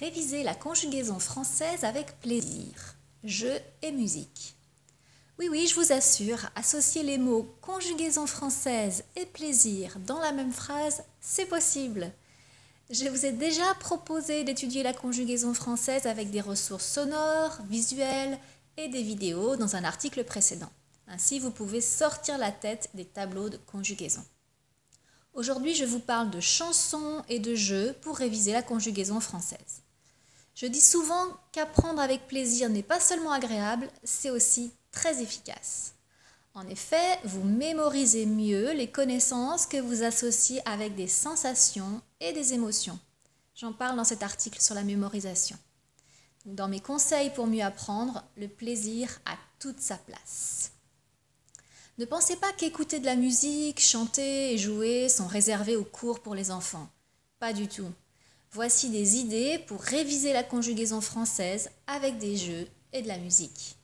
Réviser la conjugaison française avec plaisir, jeu et musique. Oui, oui, je vous assure, associer les mots conjugaison française et plaisir dans la même phrase, c'est possible. Je vous ai déjà proposé d'étudier la conjugaison française avec des ressources sonores, visuelles et des vidéos dans un article précédent. Ainsi, vous pouvez sortir la tête des tableaux de conjugaison. Aujourd'hui, je vous parle de chansons et de jeux pour réviser la conjugaison française. Je dis souvent qu'apprendre avec plaisir n'est pas seulement agréable, c'est aussi très efficace. En effet, vous mémorisez mieux les connaissances que vous associez avec des sensations et des émotions. J'en parle dans cet article sur la mémorisation. Dans mes conseils pour mieux apprendre, le plaisir a toute sa place. Ne pensez pas qu'écouter de la musique, chanter et jouer sont réservés aux cours pour les enfants. Pas du tout. Voici des idées pour réviser la conjugaison française avec des jeux et de la musique.